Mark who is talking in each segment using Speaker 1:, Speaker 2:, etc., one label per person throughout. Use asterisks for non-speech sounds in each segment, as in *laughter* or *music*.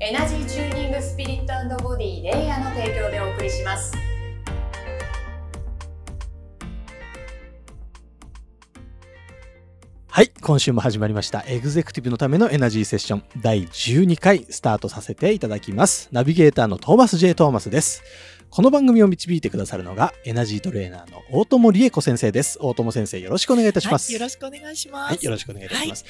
Speaker 1: エナジーチューニングスピリットボディレイヤーの提供でお送りします
Speaker 2: はい、今週も始まりました。エグゼクティブのためのエナジーセッション第12回スタートさせていただきます。ナビゲーターのトーマス J. トーマスです。この番組を導いてくださるのがエナジートレーナーの大友理恵子先生です。大友先生よろしくお願いいたします。
Speaker 3: はい、よろしくお願いします。
Speaker 2: はい、よろしくお願いいたします。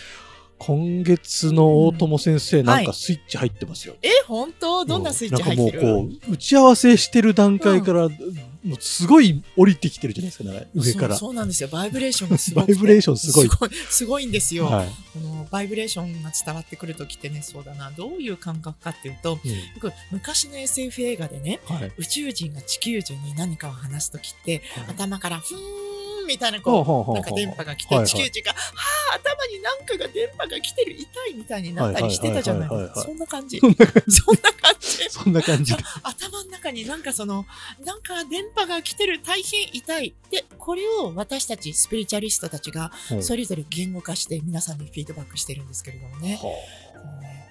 Speaker 2: 今月の大友先生、
Speaker 3: ん
Speaker 2: なんかスイッチ入ってますよ。
Speaker 3: え、本当？どんなスイッチ入ってる？
Speaker 2: なんかもうこう、打ち合わせしてる段階から、もうすごい降りてきてるじゃないですか、なんか上から。
Speaker 3: そうそうなんですよ。バイブレーションがすごくて
Speaker 2: バイブレーションすごい
Speaker 3: すごい。すごいんですよ。
Speaker 2: はい。
Speaker 3: このバイブレーションが伝わってくるときってね、そうだな、どういう感覚かっていうと、
Speaker 2: うん
Speaker 3: よく昔の SF 映画でね、
Speaker 2: はい。
Speaker 3: 宇宙人が地球人に何かを話すときって、頭からふーんみたいなこう、
Speaker 2: ほうほうほう
Speaker 3: なんか電波が来て、
Speaker 2: はいはい
Speaker 3: 地球人が、はあ、頭になんかが電波が来てる、痛いみたいになったりしてたじゃないそんな感じ。
Speaker 2: そんな感じ。
Speaker 3: そんな感じ。*laughs* 頭の中になんかその、なんか電波が来てる、大変痛い。で、これを私たちスピリチュアリストたちが
Speaker 2: うん
Speaker 3: それぞれ言語化して皆さんにフィードバックしてるんですけれどもね。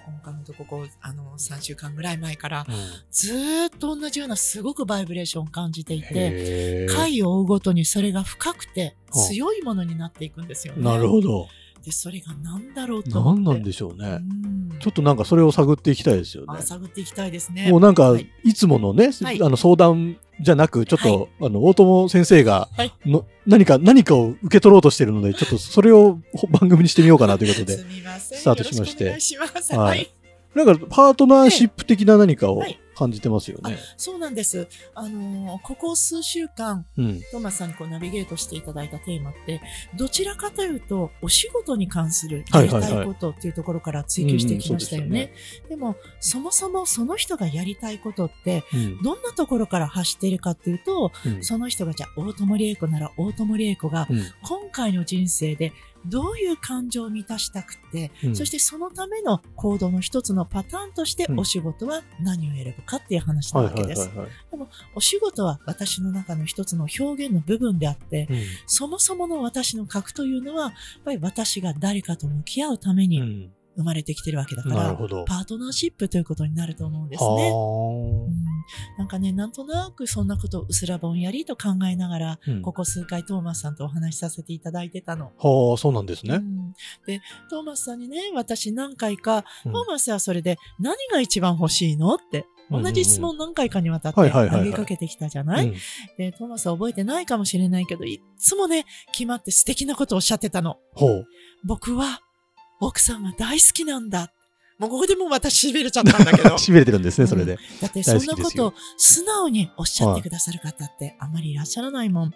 Speaker 3: 今回のとここう、あの、3週間ぐらい前から
Speaker 2: あうん
Speaker 3: ずーっと同じようなすごくバイブレーションを感じていて、回を追うごとにそれが深くて
Speaker 2: はあ
Speaker 3: 強いものになっていくんですよね。
Speaker 2: なるほど。
Speaker 3: で、それが何だろうと。
Speaker 2: 何なんでしょうね。
Speaker 3: うん
Speaker 2: ちょっとなんかそれを探っていきたいですよね
Speaker 3: あ。探っていきたいですね。
Speaker 2: もうなんか
Speaker 3: はい
Speaker 2: いつものね、
Speaker 3: はい
Speaker 2: あの相談じゃなく、ちょっと、あの大友先生が
Speaker 3: はい。
Speaker 2: の何か何かを受け取ろうとしてるので、ちょっとそれを番組にしてみようかなということで。スタートしまして。
Speaker 3: し
Speaker 2: はい。なんかパートナーシップ的な何かを
Speaker 3: はい
Speaker 2: 感じてますよね。
Speaker 3: そうなんです。あのーここ数週間、
Speaker 2: うん。
Speaker 3: トーマスさんにこうナビゲートしていただいたテーマって、どちらかというと、お仕事に関するやりたいことっていうところから追求してきましたよね。でも、そもそもその人がやりたいことって、
Speaker 2: うん
Speaker 3: どんなところから発しているかっていうと、
Speaker 2: うん
Speaker 3: その人がじゃあ大友理恵子なら大友理恵子が
Speaker 2: うん
Speaker 3: 今回の人生でどういう感情を満たしたくて、
Speaker 2: うん
Speaker 3: そしてそのための行動の一つのパターンとして
Speaker 2: うん
Speaker 3: お仕事は何を選ぶかっていう話な
Speaker 2: はい
Speaker 3: わけです。
Speaker 2: はいはいはい。
Speaker 3: お仕事は私の中の一つの表現の部分であって、
Speaker 2: うん
Speaker 3: そもそもの私の核というのは、やっぱり私が誰かと向き合うために
Speaker 2: うん
Speaker 3: 生まれてきてるわけだから。パートナーシップということになると思うんです
Speaker 2: は
Speaker 3: ね。
Speaker 2: ー
Speaker 3: うんなんかね、なんとなくそんなことをうすらぼんやりと考えながら、
Speaker 2: うん
Speaker 3: ここ数回トーマスさんとお話しさせていただいてたの。
Speaker 2: はあ、そうなんですね。
Speaker 3: うんで、トーマスさんにね、私何回か、
Speaker 2: うん
Speaker 3: トーマスはそれで何が一番欲しいのって、同じ質問何回かにわたって投げかけてきたじゃない、
Speaker 2: うん
Speaker 3: で、トーマスは覚えてないかもしれないけど、いっつもね、決まって素敵なことをおっしゃってたの。僕は、奥さんが大好きなんだ。もうここでもう私痺れちゃったんだけど。*laughs*
Speaker 2: しびれてるんですね、それで。
Speaker 3: だってそんなことを素直におっしゃってくださる方ってあまりいらっしゃらないもん。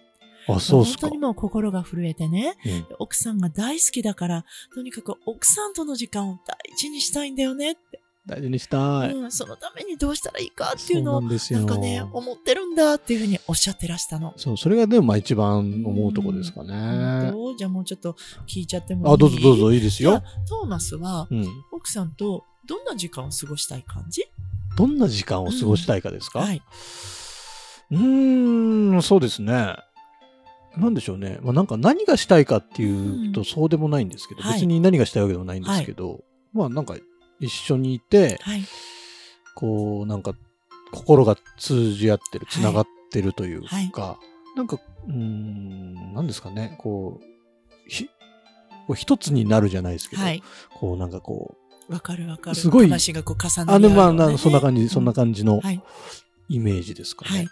Speaker 2: あ、そう
Speaker 3: 本当に。もう心が震えてね、
Speaker 2: うん
Speaker 3: 奥さんが大好きだから、とにかく奥さんとの時間を大事にしたいんだよねって。
Speaker 2: 大事にしたい。
Speaker 3: うん、そのためにどうしたらいいかっていうのを、
Speaker 2: なん
Speaker 3: かね、思ってるんだっていうふうにおっしゃってらしたの。
Speaker 2: そう、それがでもまあ一番思うとこですか
Speaker 3: 本
Speaker 2: ね。
Speaker 3: 当じゃあもうちょっと聞いちゃってもいい？
Speaker 2: あ、どうぞどうぞいいですよ。
Speaker 3: トーマスは
Speaker 2: うん。
Speaker 3: 奥さんとどんな時間を過ごしたい感じ？
Speaker 2: どんな時間を過ごしたいかですか、
Speaker 3: はい。
Speaker 2: うーん、そうですね。なんでしょうね。まあなんか何がしたいかっていう
Speaker 3: うん
Speaker 2: とそうでもないんですけど、
Speaker 3: はい
Speaker 2: 別に何がしたいわけでもないんですけど、まあなんか一緒にいて、
Speaker 3: はい。
Speaker 2: こうなんか心が通じ合ってる、
Speaker 3: はい
Speaker 2: つながってるというか、
Speaker 3: はい
Speaker 2: なんか、うーん、なんですかね、こう、ひこう一つになるじゃないですけど、
Speaker 3: はい。
Speaker 2: こうなんかこ
Speaker 3: わかるわかる。
Speaker 2: すごい
Speaker 3: 話がこう重
Speaker 2: う、
Speaker 3: なり合うよう
Speaker 2: あのまあ
Speaker 3: な
Speaker 2: そんな感じ、そんな感じの
Speaker 3: はい。
Speaker 2: イメージですかね。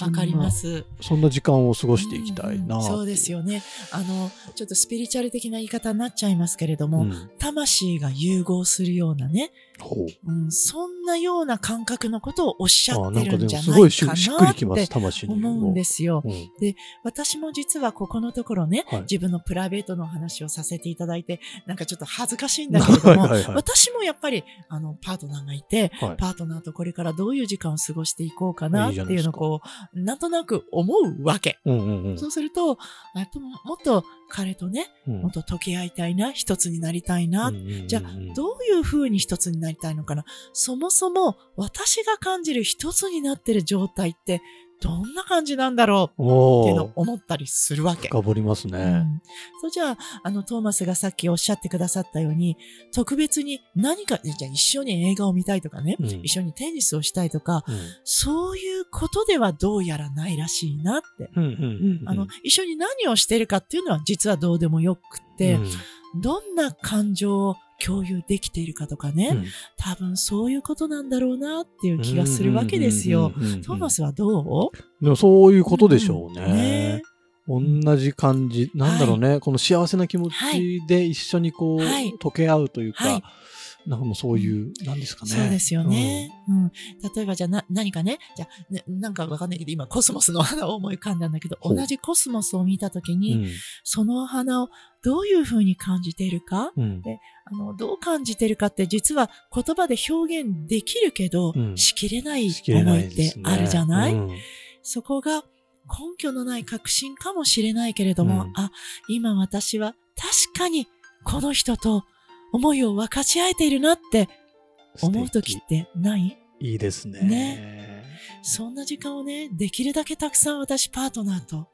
Speaker 3: わかります。
Speaker 2: そんな時間を過ごしていきたいな、
Speaker 3: うんうんそうですよね。あの、ちょっとスピリチュアル的な言い方になっちゃいますけれども、
Speaker 2: うん
Speaker 3: 魂が融合するようなね、
Speaker 2: ほう。
Speaker 3: うん、そんなような感覚のことをおっしゃってるんじゃないか
Speaker 2: いししっくり
Speaker 3: な
Speaker 2: きます、
Speaker 3: って。思うんですよ。
Speaker 2: うん。
Speaker 3: 私も実はここのところね、
Speaker 2: はい
Speaker 3: 自分のプライベートの話をさせていただいて、なんかちょっと恥ずかしいんだけれども、
Speaker 2: はいはいはい
Speaker 3: 私もやっぱり、あの、パートナーがいて、
Speaker 2: はい
Speaker 3: パートナーとこれからどういう時間を過ごしていこうかなって
Speaker 2: い
Speaker 3: うのをこう、なんとなく思うわけ。
Speaker 2: うんうんうん
Speaker 3: そうすると、やっぱもっと彼とね、
Speaker 2: うん。
Speaker 3: もっと溶け合いたいな、一つになりたいな、
Speaker 2: うんうんうんうん
Speaker 3: じゃどういう風に一つになりたいのかな？そもそも私が感じる一つになってる状態ってどんな感じなんだろう？っていうのを思ったりするわけ。
Speaker 2: 深掘ります
Speaker 3: う
Speaker 2: ね。
Speaker 3: ん、そうじゃあ、あの、トーマスがさっきおっしゃってくださったように、特別に何か、じゃあ一緒に映画を見たいとかね、
Speaker 2: うん。
Speaker 3: 一緒にテニスをしたいとか、
Speaker 2: うん。
Speaker 3: そういうことではどうやらないらしいなって。あの、一緒に何をしてるかっていうのは実はどうでもよくって、どんな感情を共有できているかとかね、
Speaker 2: うん。
Speaker 3: 多分そういうことなんだろうなっていう気がするわけですよ。トーマスはどう？
Speaker 2: でもそういうことでしょう
Speaker 3: うん
Speaker 2: ね
Speaker 3: ね。
Speaker 2: 同じ感じ、なんだろうね、この幸せな気持ちで一緒にこう、
Speaker 3: はい。
Speaker 2: 溶け合うというか、
Speaker 3: はい
Speaker 2: なんかもうそういう、なんですかね。
Speaker 3: そうですよね。うん。例えばじゃあな、何かね、じゃあ、ねなんかわかんないけど、今コスモスの花を思い浮かんだんだけど、同じコスモスを見たとき
Speaker 2: う
Speaker 3: に、
Speaker 2: ん。
Speaker 3: その花をどういうふうに感じているか、
Speaker 2: うん。
Speaker 3: あの、どう感じてるかって実は言葉で表現できるけど、
Speaker 2: うん
Speaker 3: しきれない思いってあるじゃない、
Speaker 2: うん
Speaker 3: そこが根拠のない確信かもしれないけれども、
Speaker 2: うん
Speaker 3: あ、今私は確かにこの人と思いを分かち合えているなって思うとき
Speaker 2: 素
Speaker 3: ってない？
Speaker 2: 敵いいですね。
Speaker 3: ねそんな時間をね、できるだけたくさん私パートナーと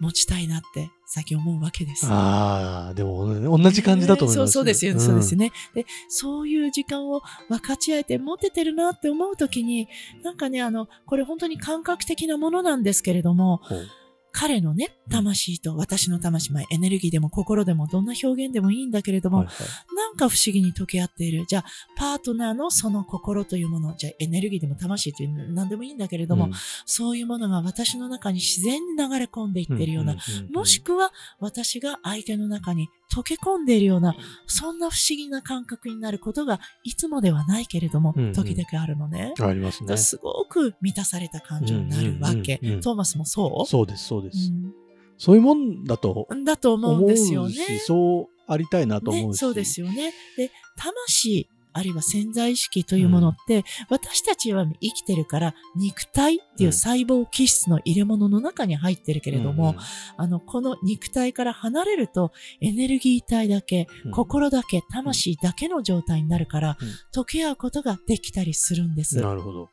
Speaker 3: 持ちたいなって最近思うわけです。
Speaker 2: ああ、でも同じ感じだと思います。
Speaker 3: そうそうですよ、
Speaker 2: ん
Speaker 3: そうですね。で、そういう時間を分かち合えて持ててるなって思うときに、なんかね、あの、これ本当に感覚的なものなんですけれども、
Speaker 2: ほう
Speaker 3: 彼のね、魂と私の魂、まあエネルギーでも心でもどんな表現でもいいんだけれども、
Speaker 2: はいはい。
Speaker 3: なんか不思議に溶け合っている。じゃあ、パートナーのその心というもの、じゃあエネルギーでも魂という何でもいいんだけれども、
Speaker 2: うん。
Speaker 3: そういうものが私の中に自然に流れ込んでいっているような、もしくは私が相手の中に溶け込んでいるような、そんな不思議な感覚になることがいつもではないけれども、
Speaker 2: うんうん
Speaker 3: 時々あるのね。
Speaker 2: ありますね。
Speaker 3: すごく満たされた感情になるわけ。トーマスもそう？
Speaker 2: そうです、そうです。
Speaker 3: うん
Speaker 2: そういうもんだと
Speaker 3: だと思うんですよね。
Speaker 2: し、そうありたいなと思う
Speaker 3: ね、
Speaker 2: し。
Speaker 3: そうですよね。で、魂、あるいは潜在意識というものって、私たちは生きてるから、肉体っていう細胞気質の入れ物の中に入ってるけれども、あの、この肉体から離れると、エネルギー体だけ、
Speaker 2: うん。
Speaker 3: 心だけ、魂だけの状態になるから、
Speaker 2: うん。
Speaker 3: 溶け合うことができたりするんです。
Speaker 2: なるほど。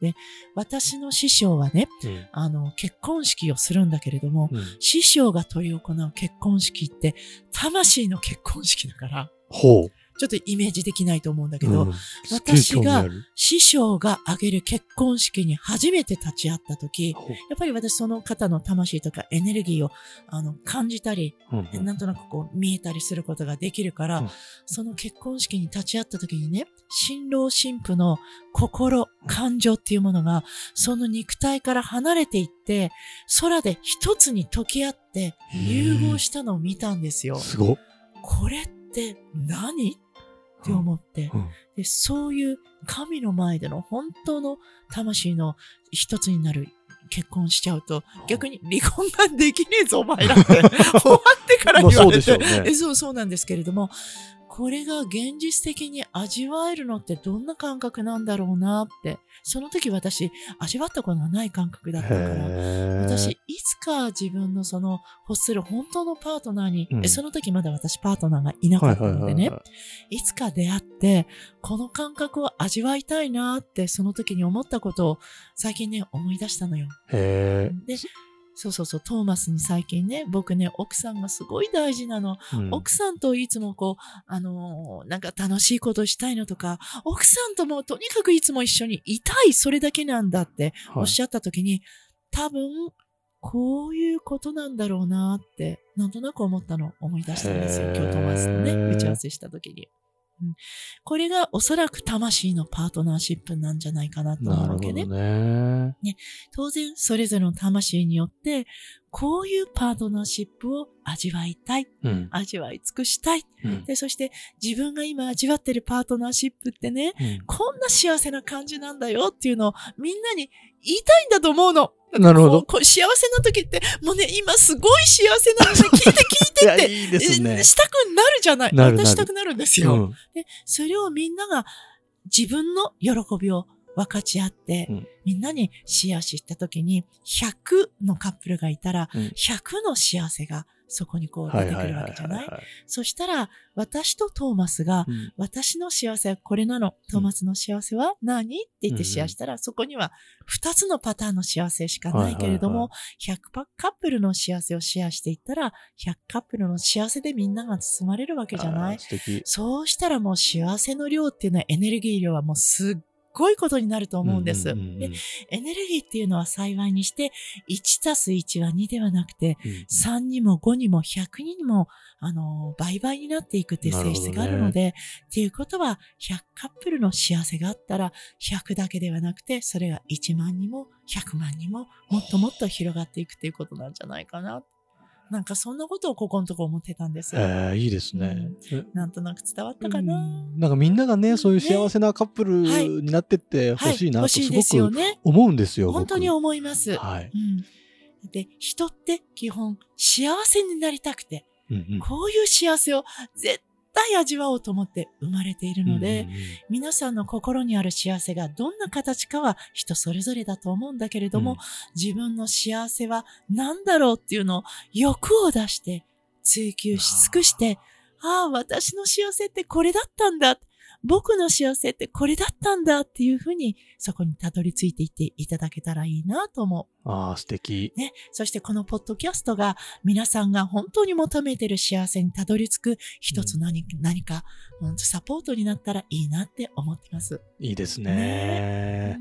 Speaker 3: 私の師匠はね、
Speaker 2: うん。
Speaker 3: あの、結婚式をするんだけれども、
Speaker 2: うん。
Speaker 3: 師匠が執り行う結婚式って、魂の結婚式だから、
Speaker 2: ほう。
Speaker 3: ちょっとイメージできないと思うんだけど、
Speaker 2: うん。すっげえ興味ある。
Speaker 3: 師匠が挙げる結婚式に初めて立ち会った時、やっぱり私その方の魂とかエネルギーをあの感じたり、
Speaker 2: うんうん。
Speaker 3: なんとなくこう見えたりすることができるから、
Speaker 2: うん。
Speaker 3: その結婚式に立ち会った時にね、新郎新婦の心、感情っていうものが、その肉体から離れていって、空で一つに溶け合って融合したのを見たんですよ。
Speaker 2: すごっ。
Speaker 3: これって何？って思って、
Speaker 2: うん。
Speaker 3: で、そういう神の前での本当の魂の一つになる結婚しちゃうと、逆に離婚ができねえぞ、お前らって。*laughs* 終わってから言われて。
Speaker 2: まあそうね。
Speaker 3: えそう、そうなんですけれども、これが現実的に味わえるのってどんな感覚なんだろうなって。その時私、味わったことがない感覚だったから。
Speaker 2: へ
Speaker 3: 私、
Speaker 2: ー
Speaker 3: いつか自分のその欲する本当のパートナーに、
Speaker 2: うん
Speaker 3: えその時まだ私パートナーがいなかったのでね、いつか出会って、この感覚を味わいたいなって、その時に思ったことを最近ね、思い出したのよ。
Speaker 2: へ
Speaker 3: で、そうそうそう、トーマスに最近ね、僕ね、奥さんがすごい大事なの。
Speaker 2: ーうん
Speaker 3: 奥さんといつもこう、あのーなんか楽しいことしたいのとか、奥さんともとにかくいつも一緒にいたい、それだけなんだっておっしゃった時に、多分、こういうことなんだろうなって、なんとなく思ったのを思い出したんですよ。今日トーマスとね、打ち合わせした時に。これがおそらく魂のパートナーシップなんじゃないかなと思うわけね。
Speaker 2: ね。
Speaker 3: 当然、それぞれの魂によって、こういうパートナーシップを味わいたい、
Speaker 2: うん。
Speaker 3: 味わい尽くしたい。
Speaker 2: うん
Speaker 3: で、そして自分が今味わってるパートナーシップってね、こんな幸せな感じなんだよっていうのをみんなに言いたいんだと思うの。
Speaker 2: なるほど
Speaker 3: こう幸せな時って、もうね、今すごい幸せなので *laughs* 聞いて聞いてって。
Speaker 2: いいですね
Speaker 3: え。したくなるじゃない。
Speaker 2: なるなる
Speaker 3: 私したくなるんですよ。
Speaker 2: うん。
Speaker 3: で、それをみんなが自分の喜びを分かち合って、
Speaker 2: うん
Speaker 3: みんなにシェアした時に、100のカップルがいたら、
Speaker 2: うん
Speaker 3: 100の幸せがそこにこう
Speaker 2: は
Speaker 3: 出てくるわけじゃない？
Speaker 2: はい。
Speaker 3: そしたら、私とトーマスが、
Speaker 2: うん。
Speaker 3: 私の幸せはこれなの。トーマスの幸せは何？って言ってシェアしたら、そこには2つのパターンの幸せしかないけれども、
Speaker 2: は
Speaker 3: 100パカップルの幸せをシェアしていったら、100カップルの幸せでみんなが包まれるわけじゃない？そうしたらもう幸せの量っていうのはエネルギー量はもうすっごいことになると思うんです。
Speaker 2: んんうん
Speaker 3: でエネルギーっていうのは幸いにして、1たす1は2ではなくて、
Speaker 2: うん
Speaker 3: 3にも5にも100にも、あのー倍々になっていくっていう性質があるので、っていうことは、100カップルの幸せがあったら、100だけではなくて、それが1万にも100万にも、もっともっと広がっていくっていうことなんじゃないかな。なんかそんなことをここのとこ思ってたんです。
Speaker 2: えーいいですね。
Speaker 3: なんとなく伝わったかな。
Speaker 2: うんなんかみんながね、そういう幸せなカップル
Speaker 3: はい
Speaker 2: になってってほしいなとすごく
Speaker 3: ね。
Speaker 2: 思うんですよ。僕
Speaker 3: 本当に思います。
Speaker 2: はい。
Speaker 3: うん。で、人って基本幸せになりたくて、
Speaker 2: うんうん
Speaker 3: こういう幸せを絶対味わおうと思って生まれているので、
Speaker 2: うんうんうん。
Speaker 3: 皆さんの心にある幸せがどんな形かは人それぞれだと思うんだけれども、
Speaker 2: うん。
Speaker 3: 自分の幸せは何だろうっていうのを欲を出して追求し尽くして、ああ、私の幸せってこれだったんだ。僕の幸せってこれだったんだっていうふうにそこにたどり着いていっていただけたらいいなと思う。
Speaker 2: ああ、素敵。
Speaker 3: ね。そしてこのポッドキャストが皆さんが本当に求めている幸せにたどり着く一つ何,、何か、うんサポートになったらいいなって思ってます。
Speaker 2: いいです
Speaker 3: ね
Speaker 2: ね。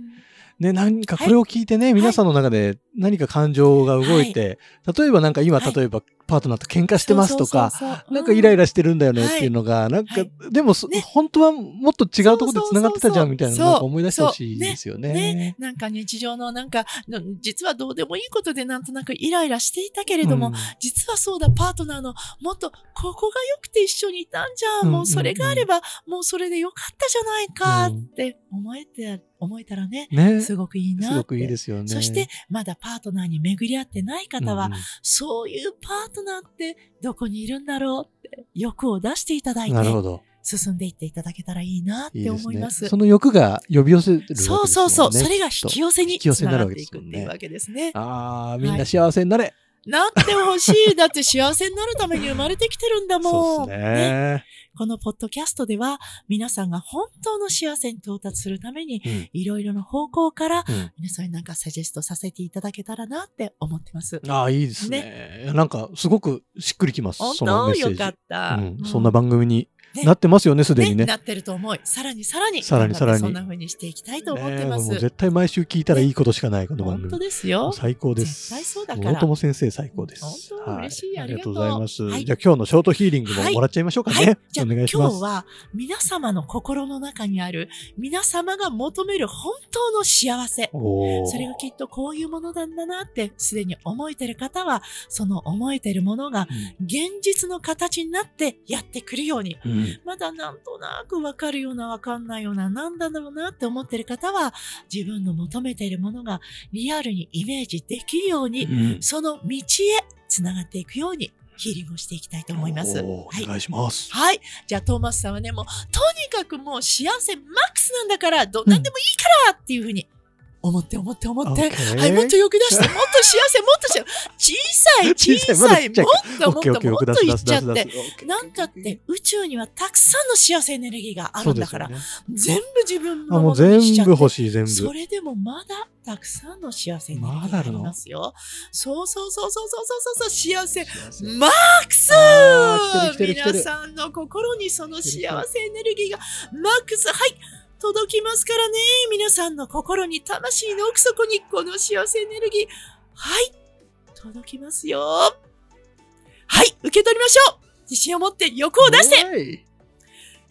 Speaker 2: ね、何かこれを聞いてね、皆さんの中で何か感情が動いて、例えばなんか今、
Speaker 3: はい
Speaker 2: 例えばパートナーと喧嘩してますとか、なんかイライ
Speaker 3: ラ
Speaker 2: ラしてるんだよねっていうのが、なんか、
Speaker 3: はい。
Speaker 2: でも本当はもっと違うところで繋がってたじゃんみたいなの
Speaker 3: そうそうそう
Speaker 2: なんか思い出してほしいですよね。
Speaker 3: ね、なんか日常のなんか、の実はどうでもいいことでなんとなくイライラしていたけれども、
Speaker 2: うん。
Speaker 3: 実はそうだ、パートナーのもっとここが良くて一緒にいたんじゃん。
Speaker 2: うん
Speaker 3: もうそれがあれば、もうそれでよかったじゃないかって思えて、思えたらね、
Speaker 2: ね。
Speaker 3: すごくいいな。
Speaker 2: すごくいいですよね。
Speaker 3: そして、まだパートナーに巡り合ってない方は、そういうパートナーってどこにいるんだろうって欲を出していただいて
Speaker 2: なるほど。
Speaker 3: 進んでいっていただけたらいいなって
Speaker 2: いいですね。
Speaker 3: 思います。
Speaker 2: その欲が呼び寄せるわけですね。
Speaker 3: そうそうそう。それが引
Speaker 2: き
Speaker 3: 寄せに
Speaker 2: 引き寄せになるわ
Speaker 3: つながってい
Speaker 2: けですね
Speaker 3: くっていうわけですね。
Speaker 2: ああ、みんな幸せになれ。
Speaker 3: なってほしい。だって幸せになるために生まれてきてるんだもん。
Speaker 2: そうですね。
Speaker 3: このポッドキャストでは皆さんが本当の幸せに到達するために
Speaker 2: うん
Speaker 3: いろいろな方向から
Speaker 2: うん
Speaker 3: 皆さんになんかサジェストさせていただけたらなって思ってます。
Speaker 2: ああ、いいですね。なんか、すごくしっくりきます。
Speaker 3: 本
Speaker 2: そのメッセージ。
Speaker 3: 当よかった。
Speaker 2: うん
Speaker 3: うん
Speaker 2: そんな番組に
Speaker 3: ね
Speaker 2: なってますよね、すでにね。
Speaker 3: なってると思い、さらにさらに、
Speaker 2: さらにさらに
Speaker 3: そんな風にしていきたいと思ってます。
Speaker 2: 絶対毎週聞いたらいいことしかない、この番
Speaker 3: 本当
Speaker 2: 組。
Speaker 3: ですよ。
Speaker 2: 最高です。
Speaker 3: 絶対そうだから
Speaker 2: 大友先生最高です。
Speaker 3: 本当嬉しい
Speaker 2: は
Speaker 3: ありがとう
Speaker 2: ございます。
Speaker 3: はい
Speaker 2: じゃあ今日のショートヒーリングももらっちゃいましょうかね。
Speaker 3: はい。じゃあ今日。は皆様の心の中にある皆様が求める本当の幸せ。それがきっとこういうものなんだなってすでに思えてる方は、その思えてるものが現実の形になってやってくるように、
Speaker 2: うんうん
Speaker 3: まだなんとなくわかるようなわかんないようななんだろうなって思ってる方は、自分の求めているものがリアルにイメージできるように、
Speaker 2: うん
Speaker 3: その道へつながっていくようにヒーリングをしていきたいと思います。はい。
Speaker 2: お願いします。
Speaker 3: はい。じゃあ、トーマスさんはね、もう、とにかくもう幸せマックスなんだから、どんなんでもいいからっていうふうに思って思って思って、
Speaker 2: OK
Speaker 3: はい、もっと欲出して、もっと幸せ、もっと幸せ、小さい、
Speaker 2: 小 *laughs*
Speaker 3: 小
Speaker 2: さい
Speaker 3: もっともっともっと言っちゃって。なんたって宇宙にはたくさんの幸せエネルギーがあるんだから、
Speaker 2: ね。
Speaker 3: 全部自分
Speaker 2: あ、もう
Speaker 3: のものにしちゃって。
Speaker 2: 全部欲しい、全部。
Speaker 3: それでもまだたくさんの幸せエネルギーがありますよ。そうそうそうそうそうそうそう、幸せ。マックス！皆さんの心にその幸せエネルギーがマックス、はい、届きますからね。皆さんの心に、魂の奥底にこの幸せエネルギー、はい、届きますよ。はい、受け取りましょう自信を持って欲を出して
Speaker 2: はい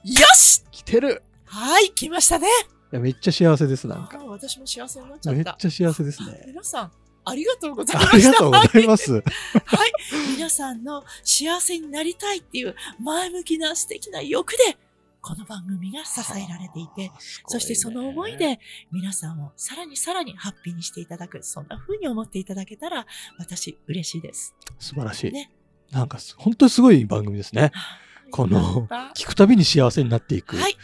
Speaker 3: よし
Speaker 2: 来てる
Speaker 3: はい、来ましたね。
Speaker 2: いやめっちゃ幸せです、なんか。
Speaker 3: 私も幸せになっちゃった。
Speaker 2: めっちゃ幸せです
Speaker 3: あ
Speaker 2: ね。
Speaker 3: 皆さん、ありがとうございました。
Speaker 2: ありがとうございます。
Speaker 3: はい。皆さんの幸せになりたいっていう前向きな素敵な欲で、この番組が支えられていて、そしてその思いで皆さんをさらにさらにハッピーにしていただく、そんな風に思っていただけたら、私嬉しいです。
Speaker 2: 素晴らしい。
Speaker 3: ね
Speaker 2: なんかす、本当にすごい番組ですね。この聞くたびに幸せになっていく。
Speaker 3: たはい。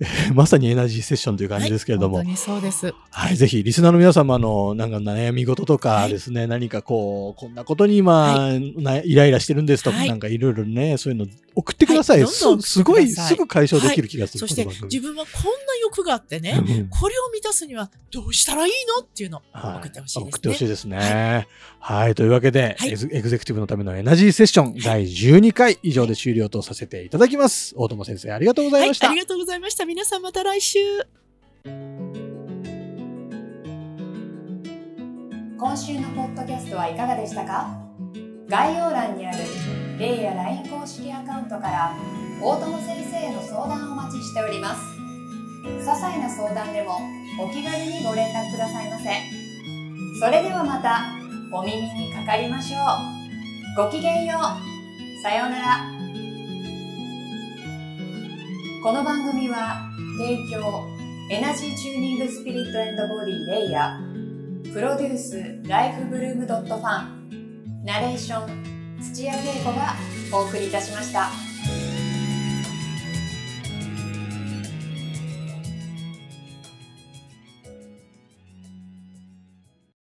Speaker 3: *laughs*
Speaker 2: まさにエナジーセッションという感じですけれども、
Speaker 3: はい、本当にそうです。
Speaker 2: はい、ぜひ、リスナーの皆様の、なんか悩み事とか
Speaker 3: はい。
Speaker 2: ですね、何かこう、こんなことに今、なイライラしてるんですとか、
Speaker 3: はい。
Speaker 2: なんかいろいろね、そういうの送ってください。すすごい、すぐ解消できる気がする、
Speaker 3: そして自分はこんな欲があってね、
Speaker 2: うん
Speaker 3: これを満たすにはどうしたらいいの？っていうのを
Speaker 2: はい。
Speaker 3: 送ってほしいですね。
Speaker 2: 送ってほしいですね。はい、というわけで、
Speaker 3: はい。
Speaker 2: エグゼクティブのためのエナジーセッション第12回以上で終了とさせていただきます。大友先生、ありがとうございました。
Speaker 3: はい、ありがとうございました。皆さんまた来週。
Speaker 1: 今週のポッドキャストはいかがでしたか？概要欄にあるレイや LINE 公式アカウントから大友先生への相談をお待ちしております。些細な相談でもお気軽にご連絡くださいませ。それではまたお耳にかかりましょう。ごきげんよう。さようなら。この番組は提供エナジーチューニングスピリットボディレイヤープロデュースライフブルームドットファンナレーション土屋恵子がお送りいたしました。